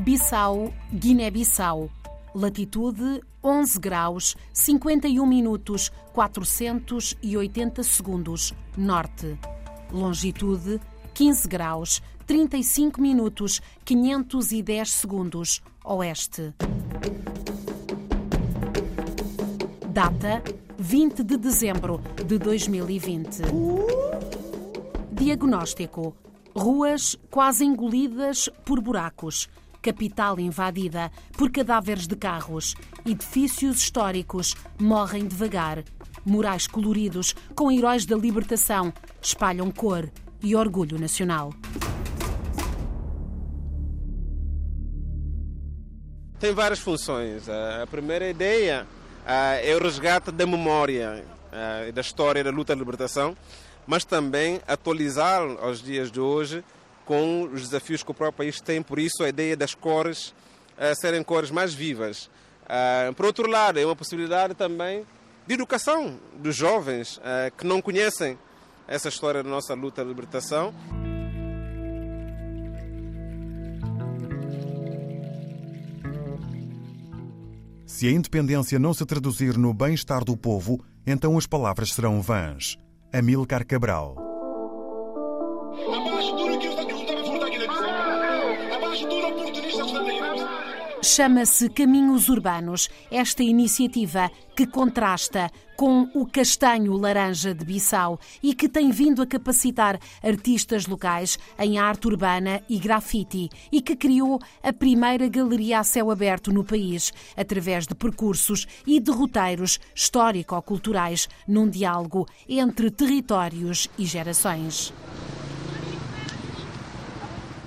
Bissau, Guiné-Bissau. Latitude 11 graus 51 minutos 480 segundos norte. Longitude 15 graus 35 minutos 510 segundos oeste. Data 20 de dezembro de 2020. Diagnóstico: ruas quase engolidas por buracos capital invadida por cadáveres de carros, edifícios históricos morrem devagar, murais coloridos com heróis da libertação espalham cor e orgulho nacional. Tem várias funções. A primeira ideia é o resgate da memória e da história da luta da libertação, mas também atualizar aos dias de hoje com os desafios que o próprio país tem, por isso a ideia das cores uh, serem cores mais vivas. Uh, por outro lado, é uma possibilidade também de educação dos jovens uh, que não conhecem essa história da nossa luta de libertação. Se a independência não se traduzir no bem-estar do povo, então as palavras serão vãs. Amílcar Cabral. Chama-se Caminhos Urbanos, esta iniciativa que contrasta com o castanho laranja de Bissau e que tem vindo a capacitar artistas locais em arte urbana e grafite e que criou a primeira galeria a céu aberto no país, através de percursos e de roteiros histórico-culturais num diálogo entre territórios e gerações.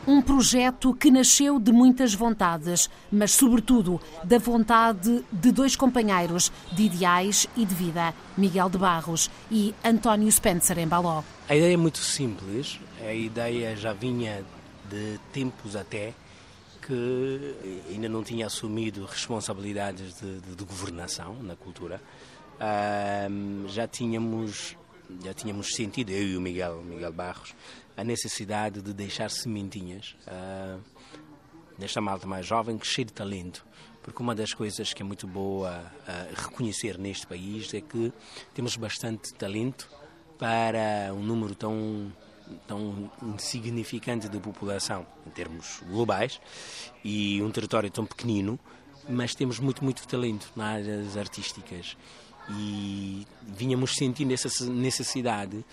Um projeto que nasceu de muitas vontades, mas, sobretudo, da vontade de dois companheiros de ideais e de vida, Miguel de Barros e António Spencer em Baló. A ideia é muito simples, a ideia já vinha de tempos até que ainda não tinha assumido responsabilidades de, de, de governação na cultura. já tínhamos já tínhamos sentido, eu e o Miguel, Miguel Barros, a necessidade de deixar sementinhas uh, nesta malta mais jovem, que cheia de talento. Porque uma das coisas que é muito boa uh, reconhecer neste país é que temos bastante talento para um número tão tão insignificante de população em termos globais e um território tão pequenino, mas temos muito, muito talento nas áreas artísticas e vínhamos sentindo essa necessidade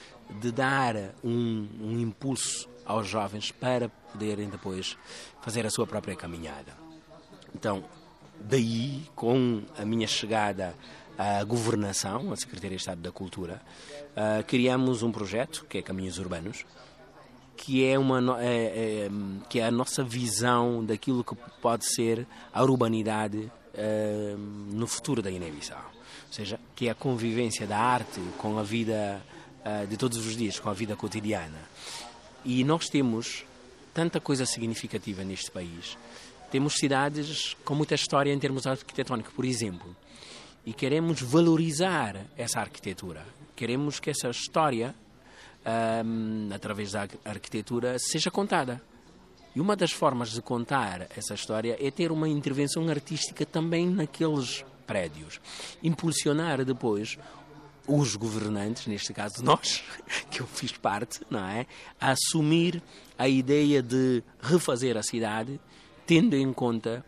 de dar um, um impulso aos jovens para poderem depois fazer a sua própria caminhada. Então, daí, com a minha chegada à governação, à Secretaria de Estado da Cultura, uh, criamos um projeto que é Caminhos Urbanos, que é, uma, é, é, que é a nossa visão daquilo que pode ser a urbanidade uh, no futuro da Guiné-Bissau ou seja, que é a convivência da arte com a vida uh, de todos os dias, com a vida cotidiana. E nós temos tanta coisa significativa neste país. Temos cidades com muita história em termos arquitetónicos, por exemplo, e queremos valorizar essa arquitetura. Queremos que essa história, um, ah, através da arquitetura, seja contada. E uma das formas de contar essa história é ter uma intervenção artística também naqueles prédios. Impulsionar depois os governantes, neste caso nós, que eu fiz parte, não é? A assumir a ideia de refazer a cidade, tendo em conta,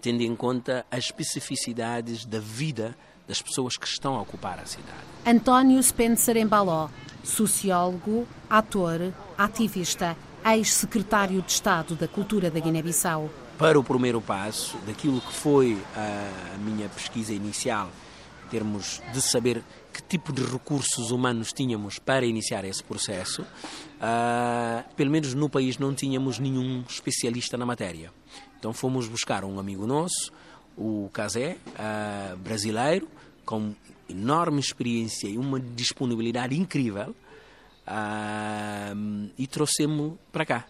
tendo em conta as especificidades da vida das pessoas que estão a ocupar a cidade. António Spencer Embaló, sociólogo, ator, ativista, ex-secretário de Estado da Cultura da Guiné-Bissau para o primeiro passo daquilo que foi a, minha pesquisa inicial, em termos de saber que tipo de recursos humanos tínhamos para iniciar esse processo. Uh, pelo menos no país não tínhamos nenhum especialista na matéria. Então fomos buscar um amigo nosso, o Casé, uh, brasileiro, com enorme experiência e uma disponibilidade incrível, uh, e trouxemos para cá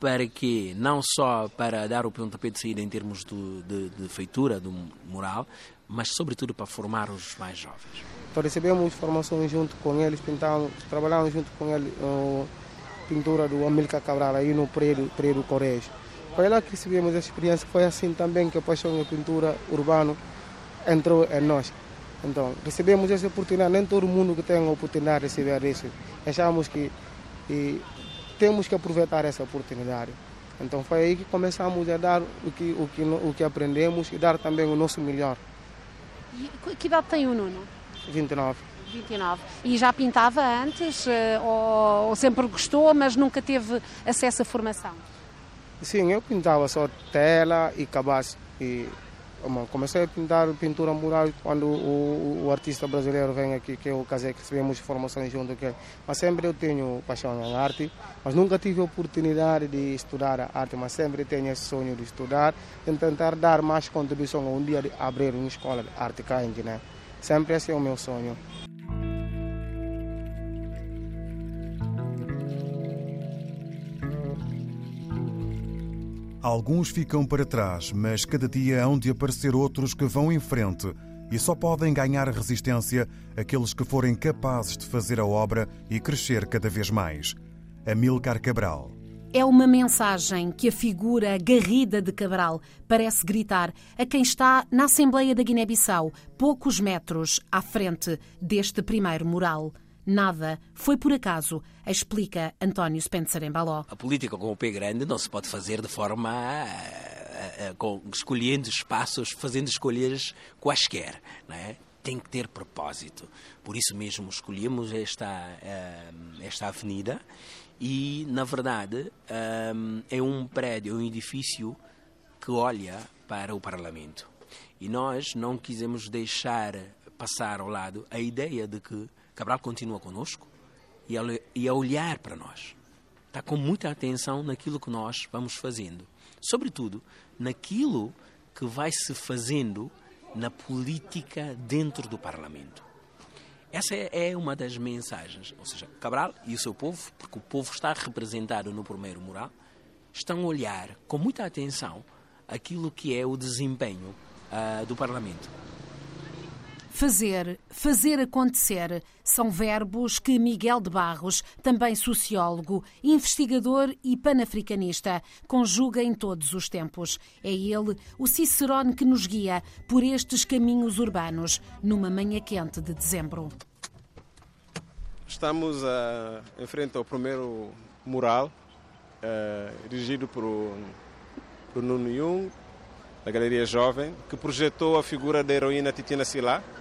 para que não só para dar o pontapé de saída em termos do, de, de, feitura, do moral, mas sobretudo para formar os mais jovens. Então recebemos formação junto com eles, pintamos, trabalhamos junto com eles uh, pintura do Amílcar Cabral aí no prédio, prédio Correio. foi lá que recebemos a experiência, foi assim também que a paixão da pintura urbana entrou em nós. Então, recebemos essa oportunidade, nem todo mundo que tem a oportunidade de receber isso. Achamos que e, temos que aproveitar essa oportunidade. Então foi aí que começamos a dar o que, o que, o que aprendemos e dar também o nosso melhor. E que idade tem o Nuno? 29. 29. E já pintava antes eh, ou, ou sempre gostou, mas nunca teve acesso à formação? Sim, eu pintava só tela e cabaz. E comecei a pintar pintura mural quando o, o, artista brasileiro vem aqui, que é o Casé, que recebemos formação junto com ele. Mas sempre eu tenho paixão em arte, mas nunca tive a oportunidade de estudar a arte, mas sempre tenho esse sonho de estudar e tentar dar mais contribuição um dia de abrir uma escola de arte cá em Guiné. Sempre esse é o meu sonho. Alguns ficam para trás, mas cada dia hão de aparecer outros que vão em frente e só podem ganhar resistência aqueles que forem capazes de fazer a obra e crescer cada vez mais. Amilcar Cabral. É uma mensagem que a figura garrida de Cabral parece gritar a quem está na Assembleia da Guiné-Bissau, poucos metros à frente deste primeiro mural. Nada foi por acaso, explica António Spencer Embaló. A política com o P grande não se pode fazer de forma uh, uh, com, escolhendo espaços, fazendo escolhas quaisquer, não é? Tem que ter propósito. Por isso mesmo escolhemos esta, uh, esta avenida e, na verdade, é um prédio, um edifício que olha para o Parlamento. E nós não quisemos deixar passar ao lado a ideia de que Cabral continua conosco e a, a olhar para nós. Está com muita atenção naquilo que nós vamos fazendo. Sobretudo, naquilo que vai se fazendo na política dentro do Parlamento. Essa é, é uma das mensagens. Ou seja, Cabral e o seu povo, porque o povo está representado no primeiro mural, estão a olhar com muita atenção aquilo que é o desempenho uh, do Parlamento. Fazer, fazer acontecer são verbos que Miguel de Barros, também sociólogo, investigador e panafricanista, conjuga em todos os tempos. É ele o Cicerone que nos guia por estes caminhos urbanos numa manhã quente de dezembro. Estamos uh, em frente ao primeiro mural, dirigido por, por Nuno Jung, da Galeria Jovem, que projetou a figura da heroína Titina Silá, ah,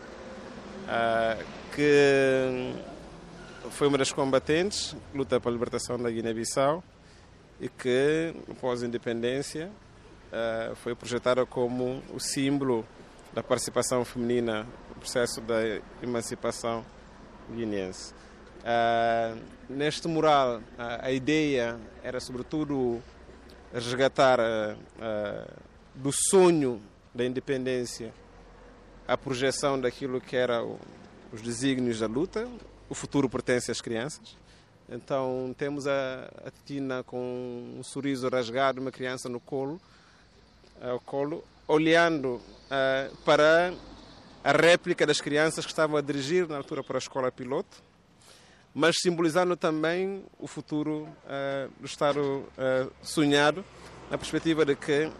que foi uma das combatentes, luta pela libertação da Guiné-Bissau e que, após a independência, ah, foi projetada como o símbolo da participação feminina no processo da emancipação guineense. Uh, neste mural, a ideia era, sobretudo, resgatar do sonho da independência a projeção daquilo que era os desígnios da luta. O futuro pertence às crianças. Então temos a, a Tina com um sorriso rasgado, uma criança no colo, ao colo, olhando uh, para a réplica das crianças que estavam a dirigir na altura para a escola piloto, mas simbolizando também o futuro uh, do Estado uh, sonhado, na perspectiva de que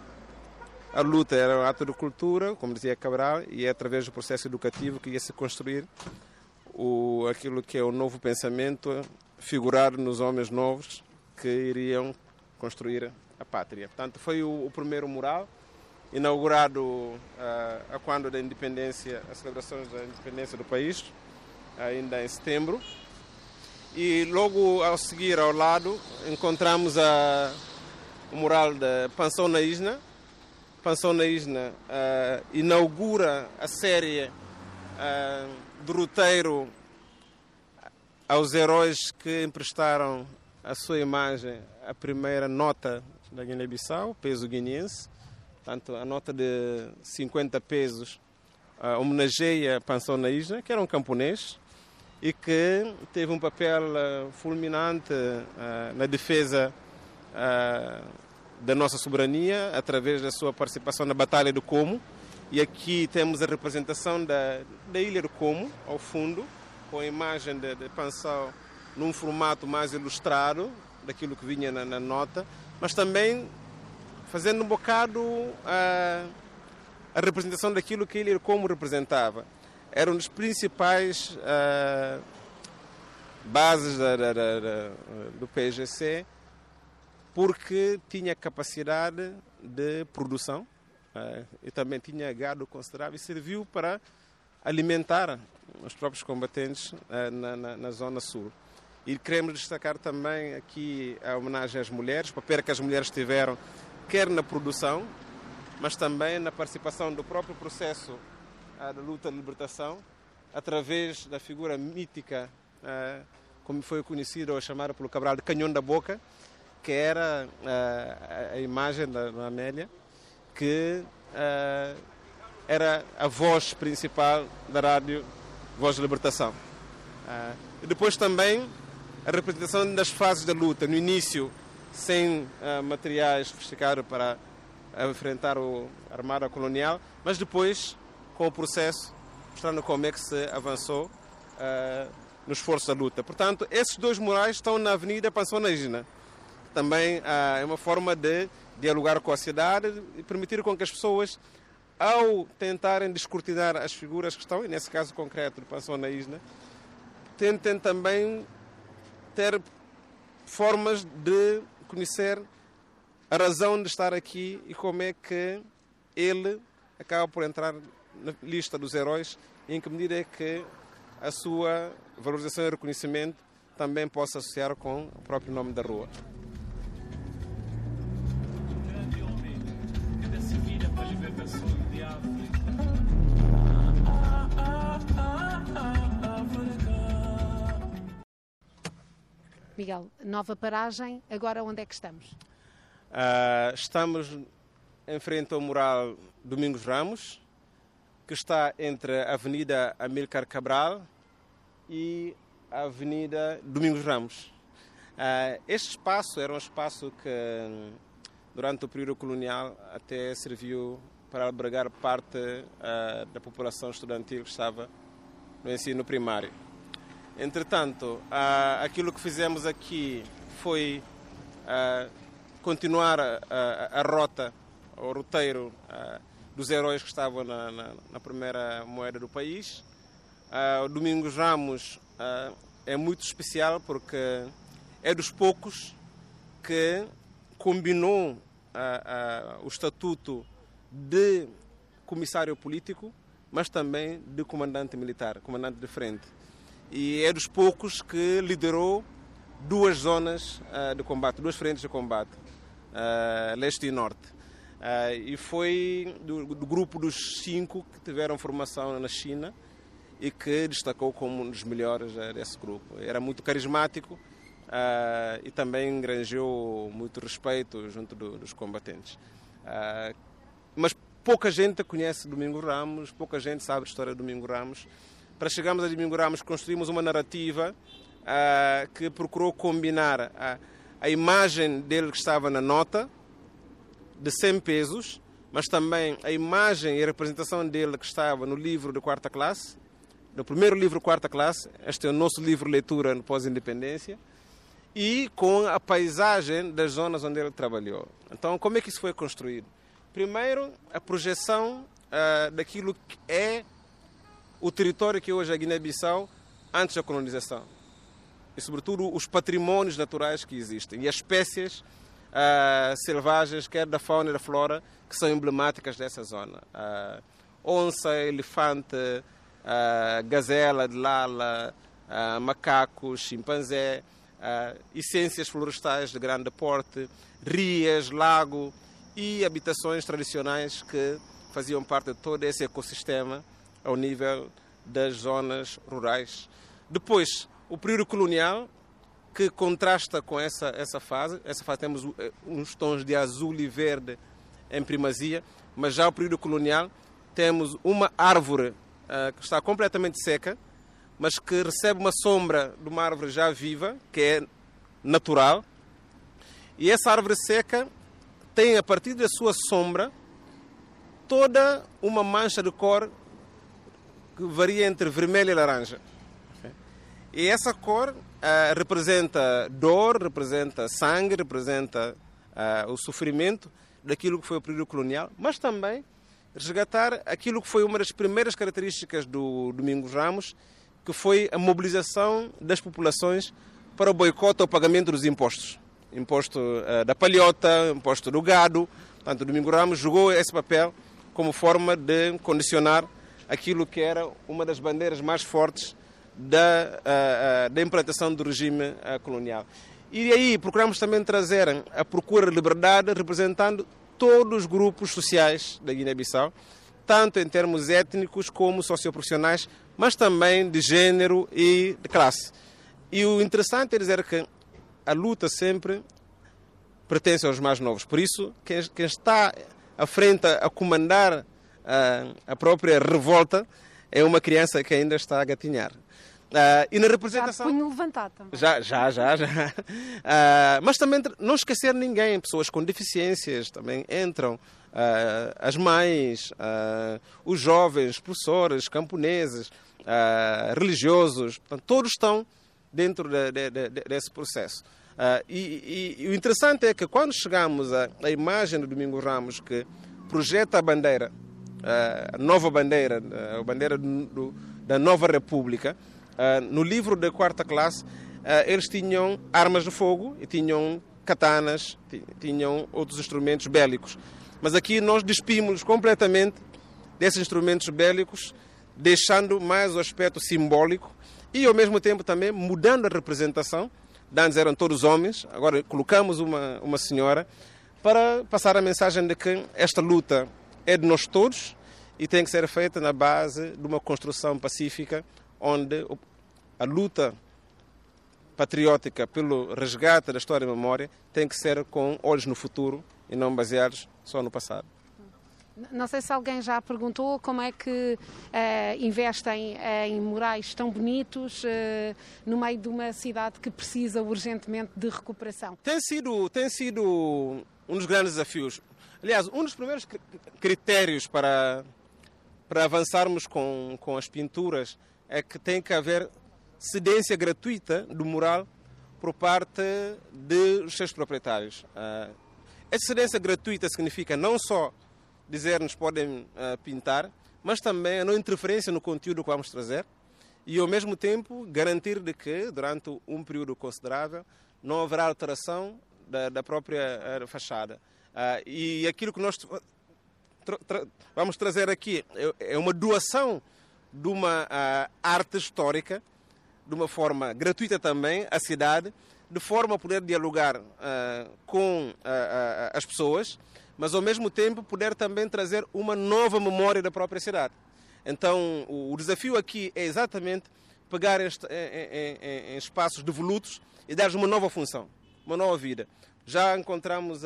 a luta era um ato de cultura, como dizia Cabral, e é através do processo educativo que ia se construir o, aquilo que é o novo pensamento figurado nos homens novos que iriam construir a pátria. Portanto, foi o, o primeiro mural inaugurado uh, a quando da independência, as celebrações da independência do país, ainda em setembro. E logo ao seguir ao lado encontramos a, o mural da Pensão na Isna, Pansão na Isna uh, inaugura a série uh, do roteiro aos heróis que emprestaram a sua imagem a primeira nota da Guiné-Bissau, peso guineense. Portanto, a nota de 50 pesos uh, homenageia Pansão na Isna, que era um camponês e que teve um papel fulminante na defesa da nossa soberania através da sua participação na Batalha do Como. E aqui temos a representação da, da Ilha do Como, ao fundo, com a imagem de, de Pansal num formato mais ilustrado daquilo que vinha na, na nota, mas também fazendo um bocado uh, a representação daquilo que ele como representava. Era um dos principais uh, bases da, da, da, do PGC porque tinha capacidade de produção uh, e também tinha gado considerável e serviu para alimentar os próprios combatentes uh, na, na, na, zona sul. E queremos destacar também aqui a homenagem às mulheres, o papel que as mulheres tiveram, quer na produção, mas também na participação do próprio processo uh, da luta de libertação, através da figura mítica, como foi conhecida ou chamada pelo Cabral de Canhão da Boca, que era uh, a imagem da, Amélia, que era a voz principal da rádio Voz de Libertação. e depois também a representação das fases da luta, no início sem materiais sofisticados para a enfrentar o armada colonial, mas depois, com o processo, mostrando como é que se avançou uh, no esforço da luta. Portanto, esses dois murais estão na Avenida Pansonaína. Também uh, é uma forma de dialogar com a cidade e permitir com que as pessoas, ao tentarem descortinar as figuras que estão, e nesse caso concreto do Pansonaína, tentem também ter formas de conhecer a razão de estar aqui e como é que ele acaba por entrar na lista dos heróis e em que medida é que a sua valorização e reconhecimento também possa associar com o próprio nome da rua. Miguel, nova paragem, agora onde é que estamos? Uh, estamos em frente ao mural Domingos Ramos, que está entre a Avenida Amílcar Cabral e a Avenida Domingos Ramos. Uh, este espaço era um espaço que, durante o período colonial, até serviu para albergar parte uh, da população estudantil que estava no ensino primário. Entretanto, aquilo que fizemos aqui foi continuar a, a, a rota, o roteiro uh, dos heróis que estavam na, na, na primeira moeda do país. Uh, o Domingos Ramos uh, é muito especial porque é dos poucos que combinou o estatuto de comissário político, mas também de comandante militar, comandante de frente. E é dos poucos que liderou duas zonas de combate, duas frentes de combate uh, leste e norte. Uh, e foi do, do, grupo dos cinco que tiveram formação na China e que destacou como um dos melhores uh, desse grupo. Era muito carismático uh, e também engranjou muito respeito junto do, dos combatentes. Mas pouca gente conhece Domingo Ramos, pouca gente sabe a história de Domingo Ramos. Para chegarmos a Domingo Ramos, construímos uma narrativa que procurou combinar a imagem dele que estava na nota de 100 pesos, mas também a imagem e a representação dele que estava no livro de quarta classe, no primeiro livro quarta classe, este é o nosso livro leitura no pós-independência, e com a paisagem das zonas onde ele trabalhou. Então, como é que isso foi construído? Primeiro, a projeção uh, daquilo que é o território que hoje é a Guiné-Bissau antes da colonização e, sobretudo, os patrimónios naturais que existem e as espécies uh, selvagens, quer da fauna e da flora, que são emblemáticas dessa zona. Uh, onça, elefante, uh, gazela de lala, macacos, chimpanzé, essências florestais de grande porte, rias, lago e habitações tradicionais que faziam parte de todo esse ecossistema ao nível das zonas rurais. Depois, o período colonial, que contrasta com essa, essa fase. Essa fase temos eh, uns tons de azul e verde em primazia, mas já o período colonial temos uma árvore uh, que está completamente seca, mas que recebe uma sombra de uma árvore já viva, que é natural. E essa árvore seca tem, a partir da sua sombra, toda uma mancha de cor que varia entre vermelho e laranja. E essa cor uh, representa dor, representa sangue, representa uh, o sofrimento daquilo que foi o período colonial, mas também resgatar aquilo que foi uma das primeiras características do Domingos Ramos, que foi a mobilização das populações para o boicote ao pagamento dos impostos. Imposto uh, da palhota, imposto do gado. Portanto, o Domingos Ramos jogou esse papel como forma de condicionar aquilo que era uma das bandeiras mais fortes da, uh, uh, da implantação do regime colonial. E aí procuramos também trazer a procura de liberdade representando todos os grupos sociais da Guiné-Bissau, tanto em termos étnicos como socioprofissionais, mas também de género e de classe. E o interessante é dizer que a luta sempre pertence aos mais novos. Por isso, quem, quem está à frente a comandar a, a, própria revolta é uma criança que ainda está a gatinhar. Uh, e na representação. Já punho levantado também. Já, já, já. já. Uh, mas também não esquecer ninguém, pessoas com deficiências também entram. Uh, as mães, os jovens, professores, camponeses, religiosos, portanto, todos estão dentro de, de, de, desse processo. E, e, e, o interessante é que quando chegamos à, à imagem do Domingo Ramos que projeta a bandeira, a nova bandeira, a bandeira do, da nova República, no livro da quarta classe, eles tinham armas de fogo e tinham katanas, tinham outros instrumentos bélicos. Mas aqui nós despimos completamente desses instrumentos bélicos, deixando mais o aspecto simbólico e ao mesmo tempo também mudando a representação. Antes eram todos homens, agora colocamos uma, uma senhora para passar a mensagem de que esta luta é de nós todos e tem que ser feita na base de uma construção pacífica onde a luta patriótica pelo resgate da história e memória tem que ser com olhos no futuro e não baseados só no passado. Não sei se alguém já perguntou como é que uh, investem uh, em murais tão bonitos uh, no meio de uma cidade que precisa urgentemente de recuperação. Tem sido, tem sido um dos grandes desafios. Aliás, um dos primeiros critérios para, para avançarmos com, com as pinturas é que tem que haver cedência gratuita do mural por parte dos seus proprietários. Uh, essa cedência gratuita significa não só dizer-nos podem uh, pintar, mas também a não interferência no conteúdo que vamos trazer e, ao mesmo tempo, garantir de que, durante um período considerável, não haverá alteração da, da própria uh, fachada. e aquilo que nós tra tra vamos trazer aqui é, é uma doação de uma arte histórica de uma forma gratuita também à cidade, de forma a poder dialogar uh, com uh, uh, as pessoas, mas ao mesmo tempo poder também trazer uma nova memória da própria cidade. Então, o, desafio aqui é exatamente pegar este, em, em, em, espaços devolutos e dar uma nova função, uma nova vida. Já encontramos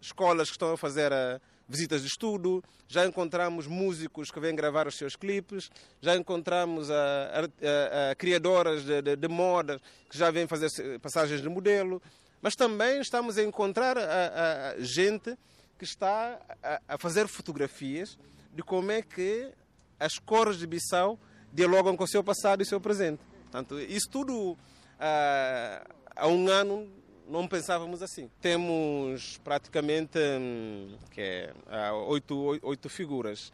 escolas que estão a fazer a visitas de estudo, já encontramos músicos que vêm gravar os seus clipes, já encontramos a criadoras de, de, de, moda que já vêm fazer passagens de modelo, mas também estamos a encontrar gente que está a, fazer fotografias de como é que as cores de Bissau dialogam com o seu passado e o seu presente. Portanto, isso tudo há um ano não pensávamos assim. Temos praticamente hum, que é, oito, oito figuras,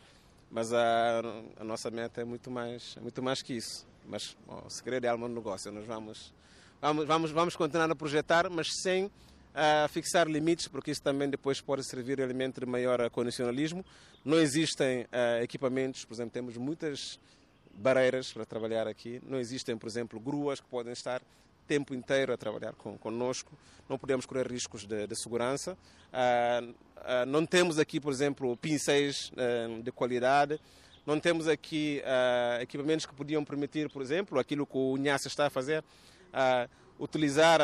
mas a, a, nossa meta é muito mais, é muito mais que isso. Mas bom, o segredo é alma do negócio. Nós vamos, vamos, vamos, vamos continuar a projetar, mas sem uh, fixar limites, porque isso também depois pode servir de elemento de maior condicionalismo. Não existem uh, equipamentos, por exemplo, temos muitas barreiras para trabalhar aqui. Não existem, por exemplo, gruas que podem estar tempo inteiro a trabalhar com, conosco, não podemos correr riscos de, de segurança. Ah, ah, não temos aqui, por exemplo, pincéis ah, de qualidade, não temos aqui ah, equipamentos que podiam permitir, por exemplo, aquilo que o Nhassa está a fazer, utilizar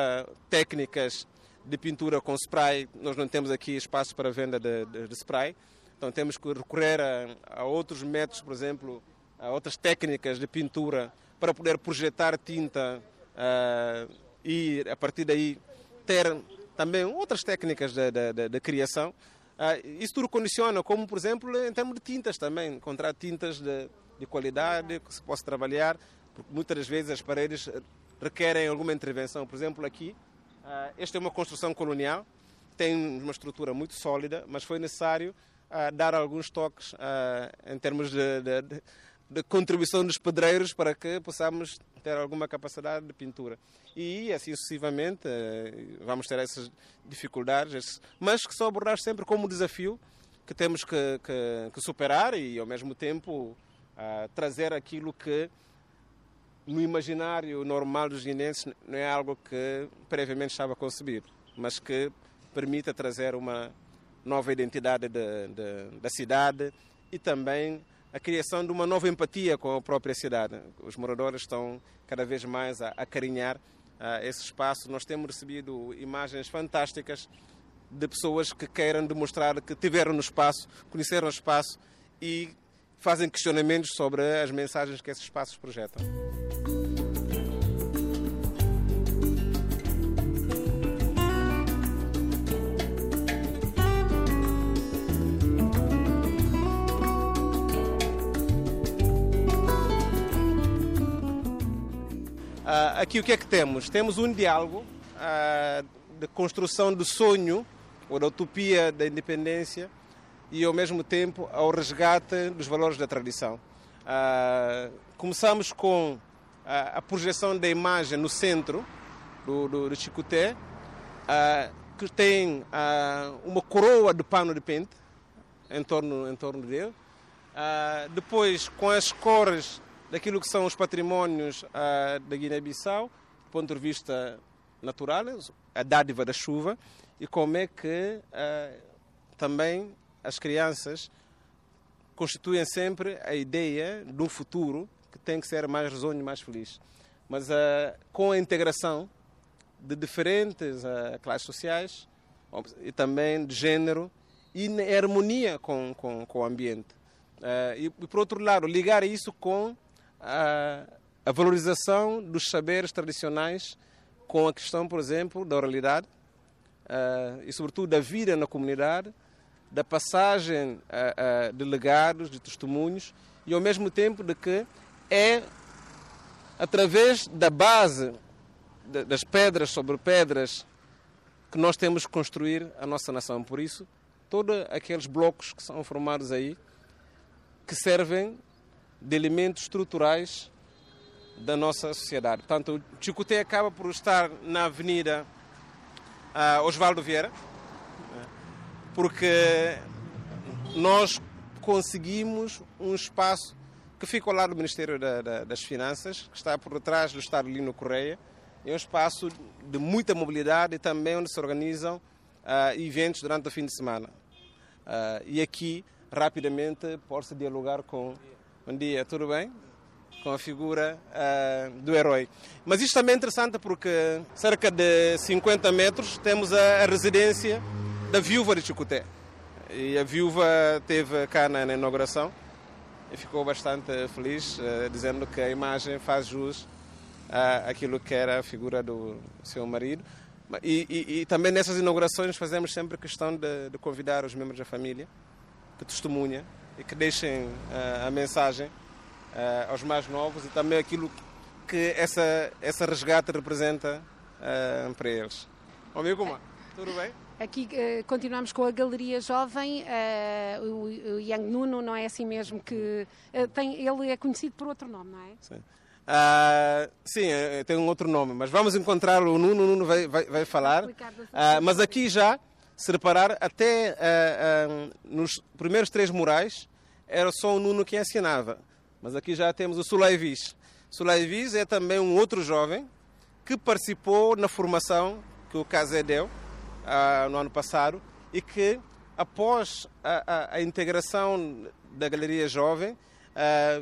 técnicas de pintura com spray. Nós não temos aqui espaço para venda de, de, de spray, então temos que recorrer a, a outros métodos, por exemplo, a outras técnicas de pintura para poder projetar tinta uh, e a partir daí ter também outras técnicas de, de, de, criação. Uh, isso tudo condiciona, como por exemplo em termos de tintas também, encontrar tintas de, de qualidade que se possa trabalhar, porque muitas das vezes as paredes requerem alguma intervenção. Por exemplo, aqui, esta é uma construção colonial, tem uma estrutura muito sólida, mas foi necessário dar alguns toques em termos de, de, de, contribuição dos pedreiros para que possamos ter alguma capacidade de pintura. E assim sucessivamente vamos ter essas dificuldades, mas que são abordadas sempre como desafio que temos que, que, que superar e ao mesmo tempo trazer aquilo que no imaginário normal dos guineenses não é algo que previamente estava concebido, mas que permita trazer uma nova identidade de, de, da cidade e também a criação de uma nova empatia com a própria cidade. Os moradores estão cada vez mais a acarinhar esse espaço. Nós temos recebido imagens fantásticas de pessoas que queiram demonstrar que tiveram no espaço, conheceram o espaço e fazem questionamentos sobre as mensagens que esses espaços projetam. Uh, aqui o que é que temos? Temos um diálogo uh, de construção do sonho ou da utopia da independência e ao mesmo tempo ao resgate dos valores da tradição. Uh, começamos com a projeção da imagem no centro do, do, do Chicoté, que tem uma coroa de pano de pente em torno, em torno dele. depois, com as cores daquilo que são os patrimónios da Guiné-Bissau, do ponto de vista natural, a dádiva da chuva, e como é que também as crianças constituem sempre a ideia de um futuro que tem que ser mais risonho e mais feliz. Mas uh, com a integração de diferentes uh, classes sociais e também de género e em harmonia com, com, com o ambiente. Uh, e, por outro lado, ligar isso com a, a valorização dos saberes tradicionais com a questão, por exemplo, da oralidade uh, e, sobretudo, da vida na comunidade, da passagem uh, uh, de legados, de testemunhos e, ao mesmo tempo, de que é através da base de, das pedras sobre pedras que nós temos que construir a nossa nação. Por isso, todos aqueles blocos que são formados aí, que servem de elementos estruturais da nossa sociedade. Portanto, o Chicoté acaba por estar na Avenida uh, Osvaldo Vieira, porque nós conseguimos um espaço que fica ao lado do Ministério da, da, das Finanças, que está por trás do Estado Lino Correia. É um espaço de muita mobilidade e também onde se organizam uh, eventos durante o fim de semana. Uh, e aqui, rapidamente, pode-se dialogar com Bom dia, tudo bem? Com a figura uh, do herói. Mas isto também é interessante porque cerca de 50 metros temos a, a residência da viúva de Chicoté. E a viúva teve cá na, na inauguração e ficou bastante feliz, uh, dizendo que a imagem faz jus àquilo que era a figura do seu marido. E, e, e, também nessas inaugurações fazemos sempre questão de, de convidar os membros da família que testemunha e que deixem uh, a mensagem uh, aos mais novos e também aquilo que essa, essa resgate representa uh, para eles. Amigo? Tudo bem? Aqui uh, continuamos com a Galeria Jovem, uh, o, o Yang Nuno, não é assim mesmo que. Uh, tem, ele é conhecido por outro nome, não é? Sim. sim, tem um outro nome, mas vamos encontrar o Nuno, o Nuno vai, vai, vai falar. mas aqui já se reparar, até uh, uh, nos primeiros três murais era só o Nuno quem assinava. Mas aqui já temos o Sulaivis. Sulaivis é também um outro jovem que participou na formação que o Casé deu uh, no ano passado e que, após a, a, a integração da Galeria Jovem,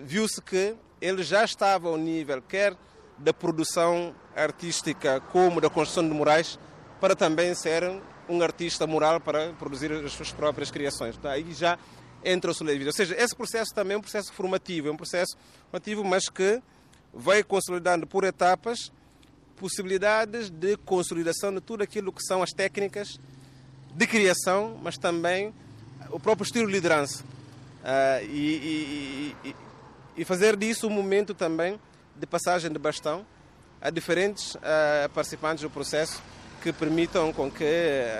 viu-se que ele já estava ao nível quer da produção artística como da construção de murais para também ser um artista moral para produzir as suas próprias criações. Então, aí já entra o Soleil Ou seja, esse processo também é um processo formativo, é um processo formativo, mas que vai consolidando por etapas possibilidades de consolidação de tudo aquilo que são as técnicas de criação, mas também o próprio estilo de liderança. Uh, e, e, e, fazer disso um momento também de passagem de bastão a diferentes uh, participantes do processo que permitam com que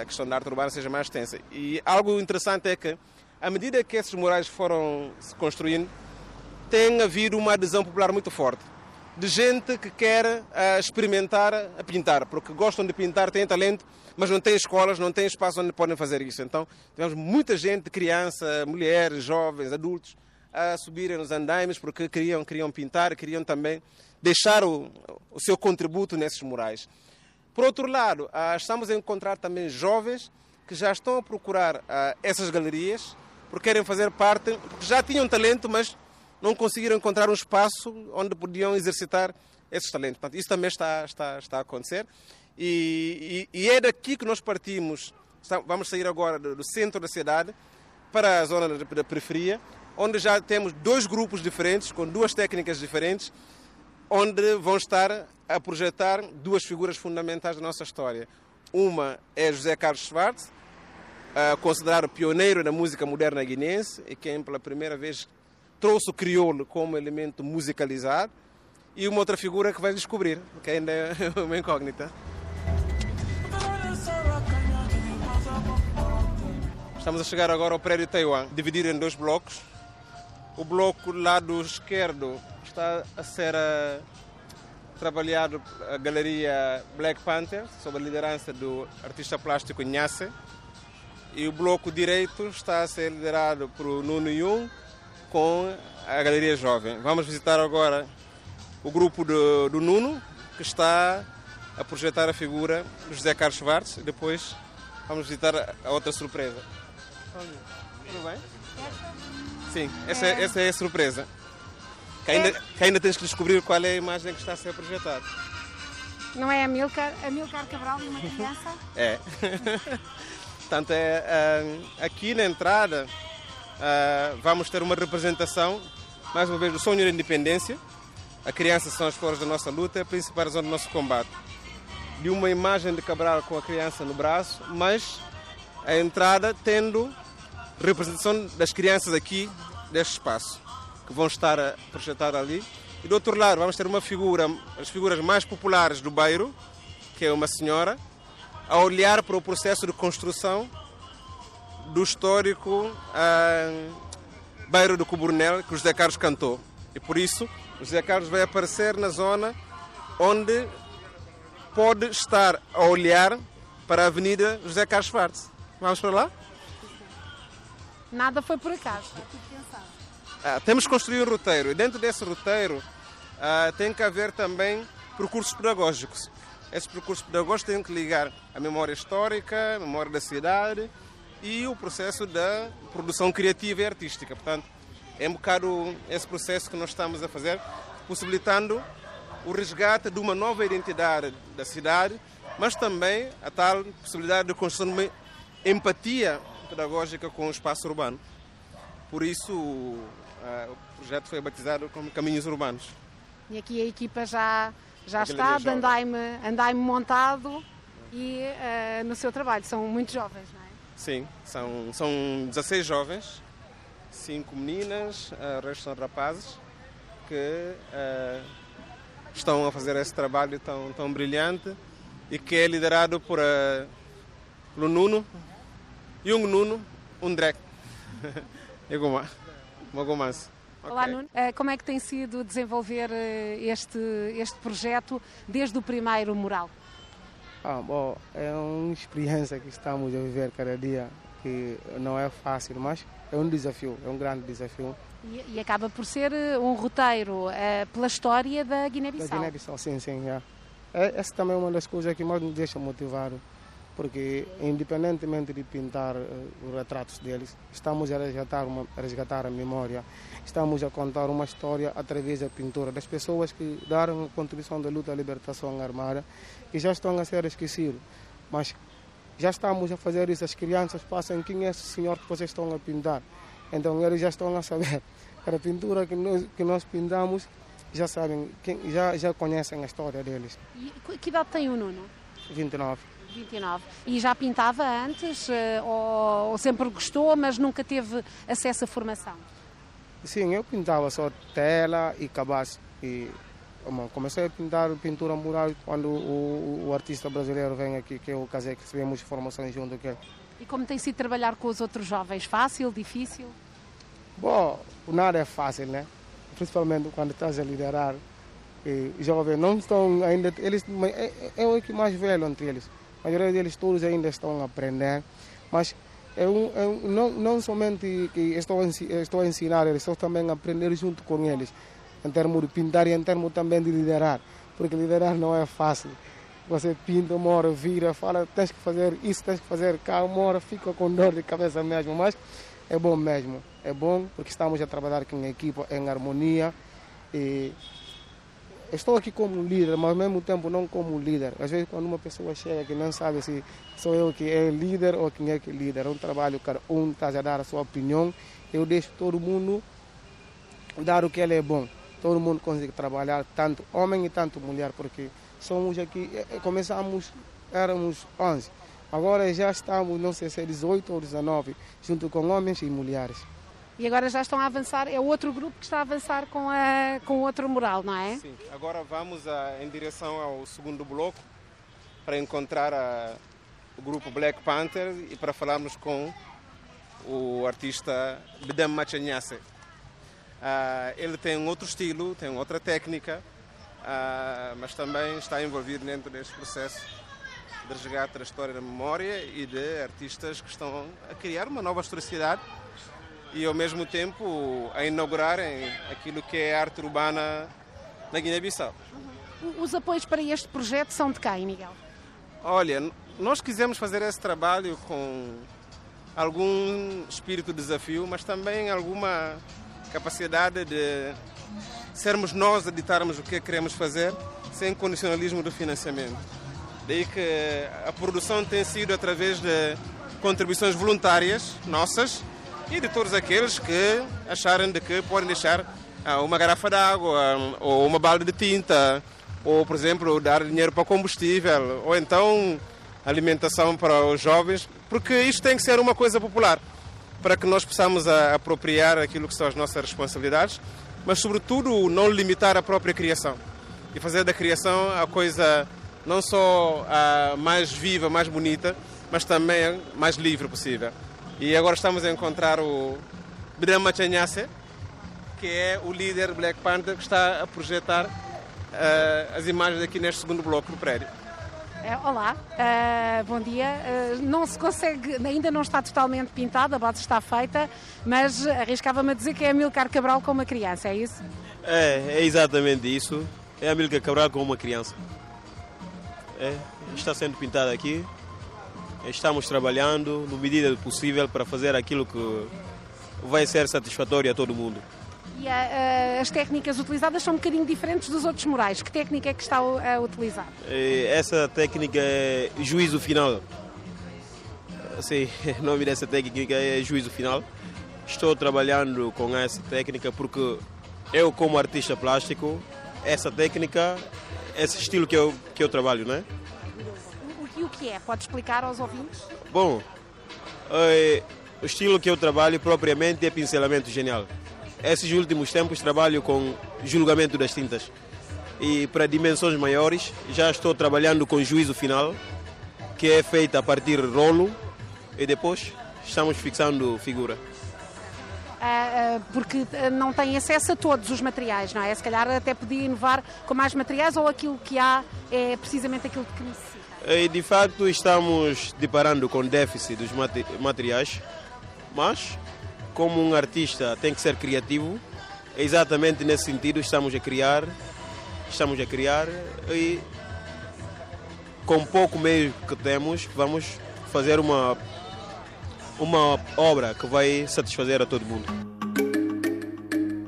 a questão da arte urbana seja mais extensa. E algo interessante é que, à medida que esses murais foram se construindo, tem havido uma adesão popular muito forte de gente que quer uh, experimentar a pintar, porque gostam de pintar, têm talento, mas não têm escolas, não têm espaço onde podem fazer isso. Então, tivemos muita gente, criança, mulheres, jovens, adultos, a subirem nos andaimes porque queriam, queriam pintar, queriam também deixar o, o seu contributo nesses murais. Por outro lado, uh, estamos a encontrar também jovens que já estão a procurar uh, essas galerias porque querem fazer parte, porque já tinham talento, mas não conseguiram encontrar um espaço onde podiam exercitar esses talentos. Portanto, isso também está, está, está a acontecer. E, e, e, é daqui que nós partimos. Vamos sair agora do centro da cidade para a zona da periferia, onde já temos dois grupos diferentes, com duas técnicas diferentes, onde vão estar a projetar duas figuras fundamentais da nossa história. Uma é José Carlos Schwartz, considerado pioneiro da música moderna guinense e quem pela primeira vez trouxe o crioulo como elemento musicalizado e uma outra figura que vai descobrir, que ainda é uma incógnita. Estamos a chegar agora ao prédio Taiwan, dividido em dois blocos. O bloco lado esquerdo está a ser a, trabalhado a galeria Black Panther, sob a liderança do artista plástico Nhasse. E o bloco direito está a ser liderado por Nuno Jung, com a Galeria Jovem. Vamos visitar agora o grupo do, do Nuno, que está a projetar a figura do José Carlos Schwartz. E depois vamos visitar a outra surpresa. Tudo bem? Sim, essa é, essa é a surpresa. Que ainda, que ainda tens que descobrir qual é a imagem que está a ser projetada. Não é a Milcar, a Milcar Cabral e uma criança? É. Portanto, é, é, aqui na entrada uh, vamos ter uma representação, mais uma vez, do sonho da independência. A criança são as flores da nossa luta, a principal razão do nosso combate. De uma imagem de Cabral com a criança no braço, mas a entrada tendo representação das crianças aqui deste espaço, que vão estar a projetar ali. E do outro lado vamos ter uma figura, as figuras mais populares do bairro, que é uma senhora, a olhar para o processo de construção do histórico uh, Bairro do Cuburnel que o José Carlos cantou. E por isso o José Carlos vai aparecer na zona onde pode estar a olhar para a Avenida José Carlos Schwartz. Vamos para lá? Nada foi por acaso, está tudo pensado. Ah, temos que construir um roteiro e dentro desse roteiro ah, tem que haver também percursos pedagógicos. Esses percursos pedagógicos têm que ligar a memória histórica, a memória da cidade e o processo da produção criativa e artística. Portanto, é um bocado esse processo que nós estamos a fazer, possibilitando o resgate de uma nova identidade da cidade, mas também a tal possibilidade de construção de uma empatia pedagógica com o espaço urbano. Por isso, o projeto foi batizado como Caminhos Urbanos. E aqui a equipa já, já está, de andaime, andaime montado e uh, no seu trabalho. São muito jovens, não é? Sim, são, são 16 jovens, 5 meninas, eh, o resto são rapazes, que uh, estão a fazer esse trabalho tão, tão brilhante e que é liderado por, uh, pelo Nuno, Jung Nuno Undrek. e Goma, Mogomas. Olá, Nuno. Como é que tem sido desenvolver este, este projeto desde o primeiro mural? Ah, bom, é uma experiência que estamos a viver cada dia, que não é fácil, mas é um desafio, é um grande desafio. E, e acaba por ser eh, um roteiro é, pela história da Guiné-Bissau. Da Guiné-Bissau, sim, sim. É. é. Essa também é uma das coisas que mais nos deixa motivado porque independentemente de pintar uh, os retratos deles, estamos a resgatar, uma, a resgatar a memória, estamos a contar uma história através da pintura das pessoas que deram contribuição da luta à libertação armada e já estão a ser esquecidos. Mas já estamos a fazer isso, as crianças passam quem é esse senhor que vocês estão a pintar. Então eles já estão a saber que a pintura que nós, que nós pintamos já sabem, já, já conhecem a história deles. E que idade tem o Nuno? 29. 29. E já pintava antes eh, ou, ou sempre gostou, mas nunca teve acesso à formação? Sim, eu pintava só tela e cabaz. E comecei a pintar pintura mural quando o, o, artista brasileiro vem aqui, que é o Casé, que recebemos formação junto com ele. E como tem sido trabalhar com os outros jovens? Fácil, difícil? Bom, nada é fácil, né? Principalmente quando estás a liderar. E jovens não estão ainda, eles é, é o que mais velho entre eles. A maioria deles todos ainda estão a aprender, mas é um, é um, não, não somente que estou, estou a ensinar, estou também a aprender junto com eles, em termos de pintar e em termos também de liderar, porque liderar não é fácil. Você pinta uma hora, vira, fala, tens que fazer isso, tens que fazer cá, uma hora fica com dor de cabeça mesmo, mas é bom mesmo. É bom porque estamos a trabalhar com a equipa em harmonia e estou aqui como líder, mas ao mesmo tempo não como líder. Às vezes quando uma pessoa chega que não sabe se sou eu que é líder ou quem é que é líder, é um trabalho, cada um está a dar a sua opinião, eu deixo todo mundo dar o que ele é bom. Todo mundo consegue trabalhar, tanto homem e tanto mulher, porque somos aqui, eh, eh, começamos, éramos 11, agora já estamos, não sei se é 18 ou 19, junto com homens e mulheres. E agora já estão a avançar, é outro grupo que está a avançar com, a, com outro mural, não é? Sim, agora vamos a, em direção ao segundo bloco para encontrar a, o grupo Black Panther e para falarmos com o artista Bedam Machanhasse. Uh, ele tem um outro estilo, tem outra técnica, uh, mas também está envolvido dentro deste processo de resgate da história da memória e de artistas que estão a criar uma nova historicidade e ao mesmo tempo a inaugurarem aquilo que é arte urbana na Guiné-Bissau. Uhum. Os apoios para este projeto são de quem, Miguel? Olha, nós quisemos fazer esse trabalho com algum espírito de desafio, mas também alguma capacidade de sermos nós a ditarmos o que queremos fazer sem condicionalismo do financiamento. Daí que a produção tem sido através de contribuições voluntárias nossas e de todos aqueles que acharem de que podem deixar ah, uma garrafa d'água ah, ou uma balda de tinta ou, por exemplo, dar dinheiro para combustível ou então alimentação para os jovens, porque isto tem que ser uma coisa popular para que nós possamos apropriar aquilo que são as nossas responsabilidades, mas sobretudo não limitar a própria criação e fazer da criação a coisa não só a mais viva, mais bonita, mas também mais livre possível. E agora estamos a encontrar o Brahma Chanhasse, que é o líder Black Panther que está a projetar uh, as imagens aqui neste segundo bloco do prédio. Eh, olá, uh, bom dia. Uh, não se consegue, ainda não está totalmente pintado, a base está feita, mas arriscava-me a dizer que é Amilcar Cabral com uma criança, é isso? É, é exatamente isso. É Amilcar Cabral com uma criança. É, está sendo pintada aqui estamos trabalhando no medida do possível para fazer aquilo que vai ser satisfatório a todo mundo. E a, a, as técnicas utilizadas são um bocadinho diferentes dos outros murais. Que técnica é que está a utilizar? Essa técnica é juízo final. Sim, o nome dessa técnica é juízo final. Estou trabalhando com essa técnica porque eu, como artista plástico, essa técnica, esse estilo que eu, que eu trabalho, né? O que é? Pode explicar aos ouvintes? Bom, é, o estilo que eu trabalho propriamente é pincelamento genial. Esses últimos tempos trabalho com julgamento das tintas. E para dimensões maiores já estou trabalhando com juízo final, que é feito a partir de rolo e depois estamos fixando figura. Uh, uh, porque não tem acesso a todos os materiais, não é? Se calhar até podia inovar com mais materiais ou aquilo que há é precisamente aquilo que necessita. E de facto estamos deparando com déficit dos materiais, mas como um artista tem que ser criativo, exatamente nesse sentido estamos a criar, estamos a criar e com pouco meio que temos vamos fazer uma uma obra que vai satisfazer a todo mundo.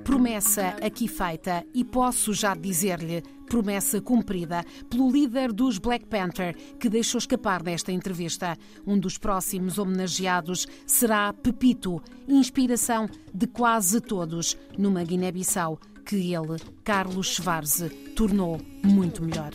Promessa aqui feita e posso já dizer-lhe promessa cumprida pelo líder dos Black Panther, que deixou escapar desta entrevista. Um dos próximos homenageados será Pepito, inspiração de quase todos numa Guiné-Bissau que ele, Carlos Schwarze, tornou muito melhor.